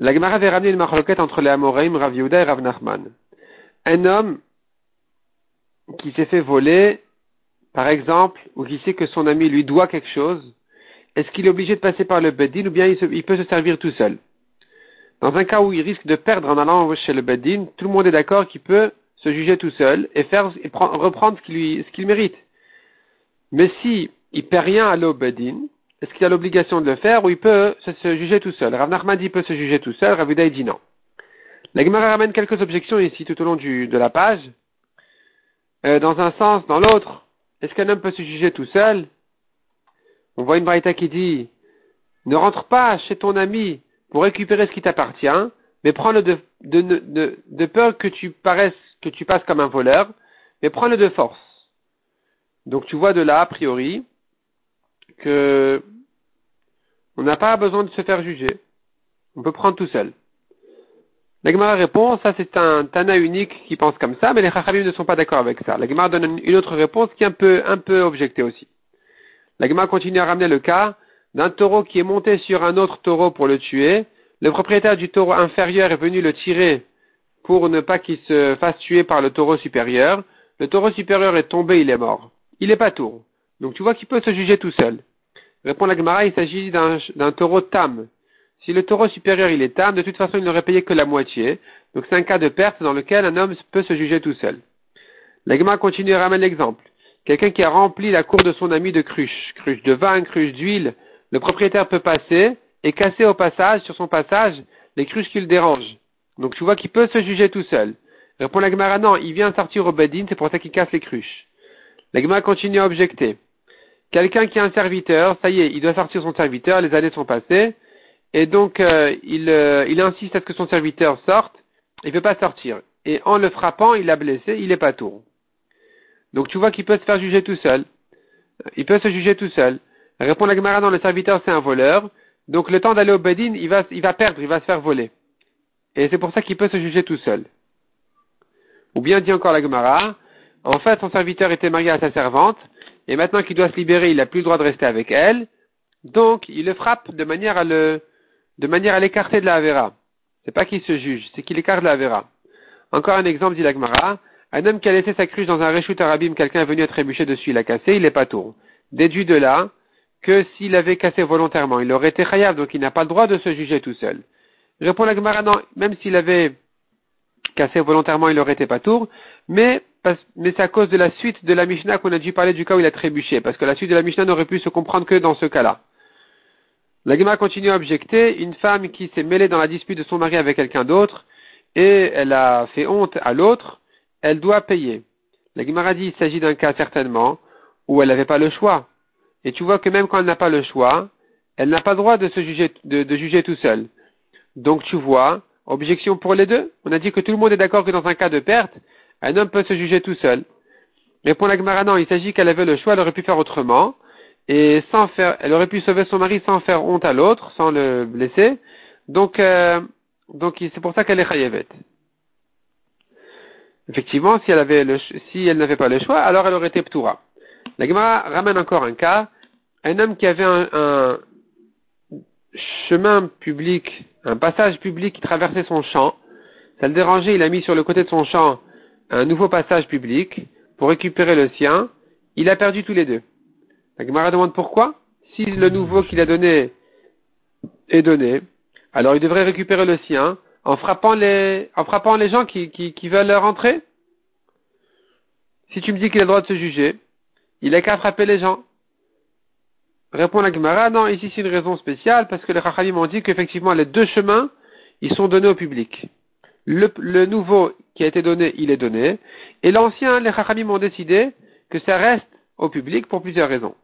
La Gemara avait ramené une marloquette entre les Amoraïm, Rav Yehuda et Rav Nachman. Un homme qui s'est fait voler, par exemple, ou qui sait que son ami lui doit quelque chose, est-ce qu'il est obligé de passer par le Beddin ou bien il, peut se servir tout seul? Dans un cas où il risque de perdre en allant chez le Beddin, tout le monde est d'accord qu'il peut se juger tout seul et faire et reprendre ce qu'il mérite. Mais si il perd rien à au Beddin, est-ce qu'il a l'obligation de le faire ou il peut se, juger tout seul? Rav Nachman peut se juger tout seul, Rav dit non. La Gemara ramène quelques objections ici tout au long de la page. Euh, dans un sens, dans l'autre, est-ce qu'un homme peut se juger tout seul? On voit une braïta qui dit ne rentre pas chez ton ami pour récupérer ce qui t'appartient, mais prends-le de, de, de, peur que tu paraisses, que tu passes comme un voleur, mais prends-le de force. Donc tu vois de là, a priori, que on n'a pas besoin de se faire juger. On peut prendre tout seul. La Gemara répond, ça c'est un Tana unique qui pense comme ça, mais les Chachamim ne sont pas d'accord avec ça. La Gemara donne une autre réponse qui est un peu, un peu objectée aussi. La Gemara continue à ramener le cas d'un taureau qui est monté sur un autre taureau pour le tuer. Le propriétaire du taureau inférieur est venu le tirer pour ne pas qu'il se fasse tuer par le taureau supérieur. Le taureau supérieur est tombé, il est mort. Il n'est pas tour. Donc tu vois qu'il peut se juger tout seul. Répond la Gemara, il s'agit d'un taureau tam. Si le taureau supérieur il est tam, de toute façon il n'aurait payé que la moitié. Donc c'est un cas de perte dans lequel un homme peut se juger tout seul. L'agma continue à ramener l'exemple. Quelqu'un qui a rempli la cour de son ami de cruches, cruches de vin, cruches d'huile, le propriétaire peut passer et casser au passage, sur son passage, les cruches qui le dérangent. Donc tu vois qu'il peut se juger tout seul. Répond l'agma, non, il vient sortir au badin, c'est pour ça qu'il casse les cruches. L'agma continue à objecter. Quelqu'un qui a un serviteur, ça y est, il doit sortir son serviteur, les années sont passées, et donc, euh, il, euh, il, insiste à ce que son serviteur sorte. Il ne veut pas sortir. Et en le frappant, il l'a blessé, il n'est pas tour. Donc tu vois qu'il peut se faire juger tout seul. Il peut se juger tout seul. Répond la Gemara, non, le serviteur c'est un voleur. Donc le temps d'aller au Bedin, il va, il va perdre, il va se faire voler. Et c'est pour ça qu'il peut se juger tout seul. Ou bien dit encore la Gemara, en fait son serviteur était marié à sa servante, et maintenant qu'il doit se libérer, il n'a plus le droit de rester avec elle. Donc il le frappe de manière à le, de manière à l'écarter de la Avera. C'est pas qu'il se juge, c'est qu'il écarte la Avera. Encore un exemple, dit l'Agmara. Un homme qui a laissé sa cruche dans un réchute arabim, quelqu'un est venu à trébucher dessus, il a cassé, il n'est pas tour. Déduit de là que s'il avait cassé volontairement, il aurait été khayab, donc il n'a pas le droit de se juger tout seul. Répond l'Agmara, non, même s'il avait cassé volontairement, il aurait été pas tour, mais, mais c'est à cause de la suite de la Mishnah qu'on a dû parler du cas où il a trébuché, parce que la suite de la Mishnah n'aurait pu se comprendre que dans ce cas-là. La Gemara continue à objecter, une femme qui s'est mêlée dans la dispute de son mari avec quelqu'un d'autre, et elle a fait honte à l'autre, elle doit payer. La Gemara dit, il s'agit d'un cas certainement, où elle n'avait pas le choix. Et tu vois que même quand elle n'a pas le choix, elle n'a pas le droit de se juger, de, juger tout seul. Donc tu vois, objection pour les deux. On a dit que tout le monde est d'accord que dans un cas de perte, un homme peut se juger tout seul. Mais pour la Gemara, non, il s'agit qu'elle avait le choix, elle aurait pu faire autrement et sans faire, elle aurait pu sauver son mari sans faire honte à l'autre, sans le blesser. Donc, euh, donc c'est pour ça qu'elle est chayevet. Effectivement, si elle n'avait pas le choix, alors elle aurait été ptoura. La Gemara ramène encore un cas. Un homme qui avait un, un chemin public, un passage public qui traversait son champ, ça le dérangeait, il a mis sur le côté de son champ un nouveau passage public pour récupérer le sien. Il a perdu tous les deux. La Gemara demande pourquoi Si le nouveau qu'il a donné est donné, alors il devrait récupérer le sien en frappant les, gens qui, qui, veulent rentrer. Si tu me dis qu'il a le droit de se juger, il n'a qu'à frapper les gens. Répond la Gemara, non, ici c'est une raison spéciale parce que les Chachamim ont dit qu'effectivement les deux chemins, ils sont donnés au public. Le, nouveau qui a été donné, il est donné. Et l'ancien, les Chachamim ont décidé que ça reste au public pour plusieurs raisons.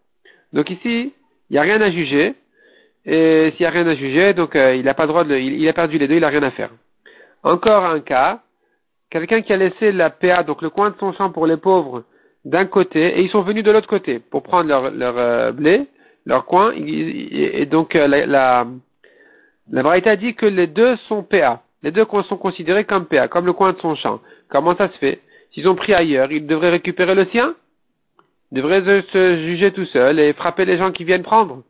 Donc ici, il n'y a rien à juger. Et s'il n'y a rien à juger, donc euh, il n'a pas droit il, a perdu les deux, il n'a rien à faire. Encore un cas, quelqu'un qui a laissé la PA, donc le coin de son champ pour les pauvres, d'un côté, et ils sont venus de l'autre côté pour prendre leur, euh, blé, leur coin, et, donc euh, la, la, la dit que les deux sont PA. Les deux sont considérés comme PA, comme le coin de son champ. Comment ça se fait? S'ils ont pris ailleurs, ils devraient récupérer le sien? Devrait se juger tout seul et frapper les gens qui viennent prendre?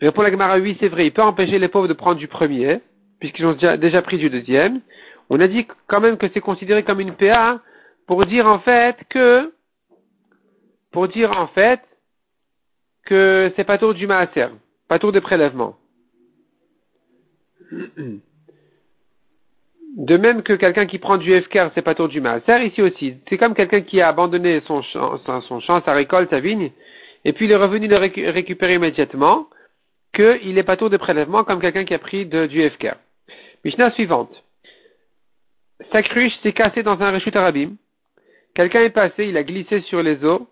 Répond la Gemara, oui, c'est vrai, il peut empêcher les pauvres de prendre du premier, puisqu'ils ont déjà, déjà pris du deuxième. On a dit quand même que c'est considéré comme une PA pour dire en fait que, pour dire en fait que c'est pas tour du maaser, pas tour de prélèvement. De même que quelqu'un qui prend du FKR, c'est pas tour du maaser, ici aussi. C'est comme quelqu'un qui a abandonné son champ, sa récolte, sa vigne, et puis il est revenu le récupérer immédiatement, qu'il n'est pas tour de prélèvement comme quelqu'un qui a pris de, du FKR. Mishnah suivante. Sa cruche s'est cassée dans un réchute arabim. Quelqu'un est passé, il a glissé sur les eaux,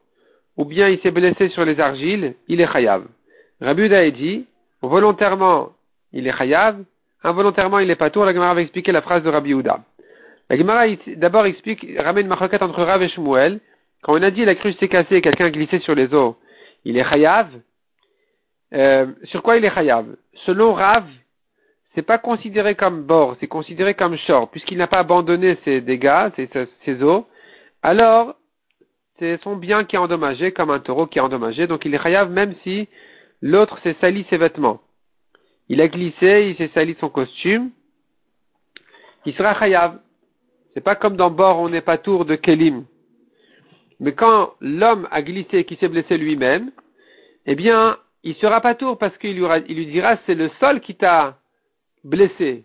ou bien il s'est blessé sur les argiles, il est chayav. Rabbi a dit, volontairement, il est chayav, involontairement, il est pas tour. La Gemara va expliquer la phrase de Rabbi Uda. La Gemara d'abord explique, ramène ma entre Rav et Shmuel. Quand on a dit la cruche s'est cassée et quelqu'un a glissé sur les eaux, il est chayav. Euh, sur quoi il est chayav? Selon Rav, c'est pas considéré comme bord, c'est considéré comme short, puisqu'il n'a pas abandonné ses dégâts, ses, ses eaux. Alors, c'est son bien qui est endommagé, comme un taureau qui est endommagé, donc il est chayav même si l'autre s'est sali ses vêtements. Il a glissé, il s'est sali son costume, il sera chayav. C'est pas comme dans bord, on n'est pas tour de kelim. Mais quand l'homme a glissé et qui s'est blessé lui-même, eh bien, il sera pas tour parce qu'il lui, il lui dira c'est le sol qui t'a blessé.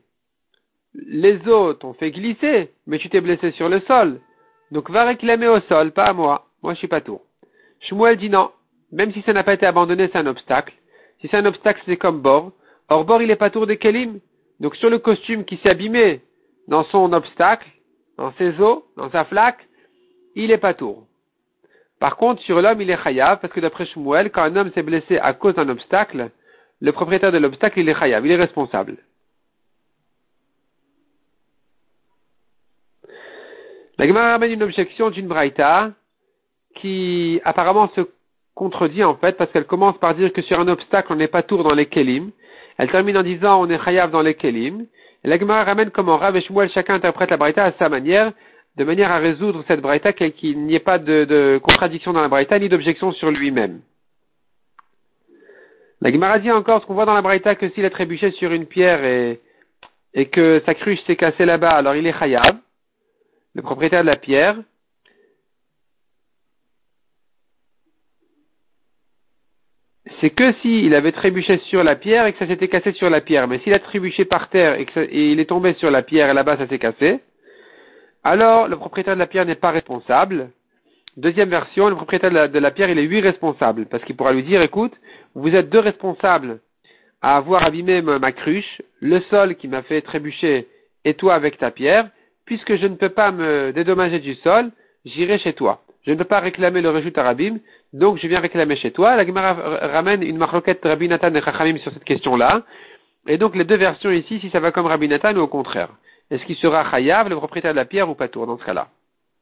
Les autres ont fait glisser, mais tu t'es blessé sur le sol. Donc va réclamer au sol, pas à moi. Moi, je suis pas tour. Shmuel dit non. Même si ça n'a pas été abandonné, c'est un obstacle. Si c'est un obstacle, c'est comme bord. Or, bord, il est pas tour des kelim. Donc, sur le costume qui s'est abîmé dans son obstacle, dans ses os, dans sa flaque, il est pas tour. Par contre, sur l'homme, il est chayav, parce que d'après Shmuel, quand un homme s'est blessé à cause d'un obstacle, le propriétaire de l'obstacle, il est chayav, il est responsable. La Gemara ramène une objection d'une braïta qui apparemment se contredit en fait parce qu'elle commence par dire que sur un obstacle on n'est pas tour dans les kelim. Elle termine en disant on est chayav dans les kelim. La Gemara ramène comment Rav et Shmuel chacun interprète la braïta à sa manière, de manière à résoudre cette braïta qu'il n'y ait pas de, contradiction dans la braïta ni d'objection sur lui-même. La Gemara dit encore ce qu'on voit dans la braïta que s'il a trébuché sur une pierre et, et que sa cruche s'est cassée là-bas, alors il est chayav le propriétaire de la pierre, c'est que s'il avait trébuché sur la pierre et que ça s'était cassé sur la pierre. Mais s'il a trébuché par terre et, que il est tombé sur la pierre et là-bas ça s'est cassé, alors le propriétaire de la pierre n'est pas responsable. Deuxième version, le propriétaire de la, de la pierre, il est lui responsable, parce qu'il pourra lui dire, écoute, vous êtes deux responsables à avoir abîmé ma cruche, le sol qui m'a fait trébucher et toi avec ta pierre, puisque je ne peux pas me dédommager du sol, j'irai chez toi. Je ne peux pas réclamer le réjouit arabim, donc je viens réclamer chez toi. La Gemara ramène une marloquette Rabbi Nathan et Chachamim sur cette question-là. Et donc les deux versions ici, si ça va comme Rabbi Nathan ou au contraire. Est-ce qu'il sera chayav, le propriétaire de la pierre, ou pas tour dans ce cas-là?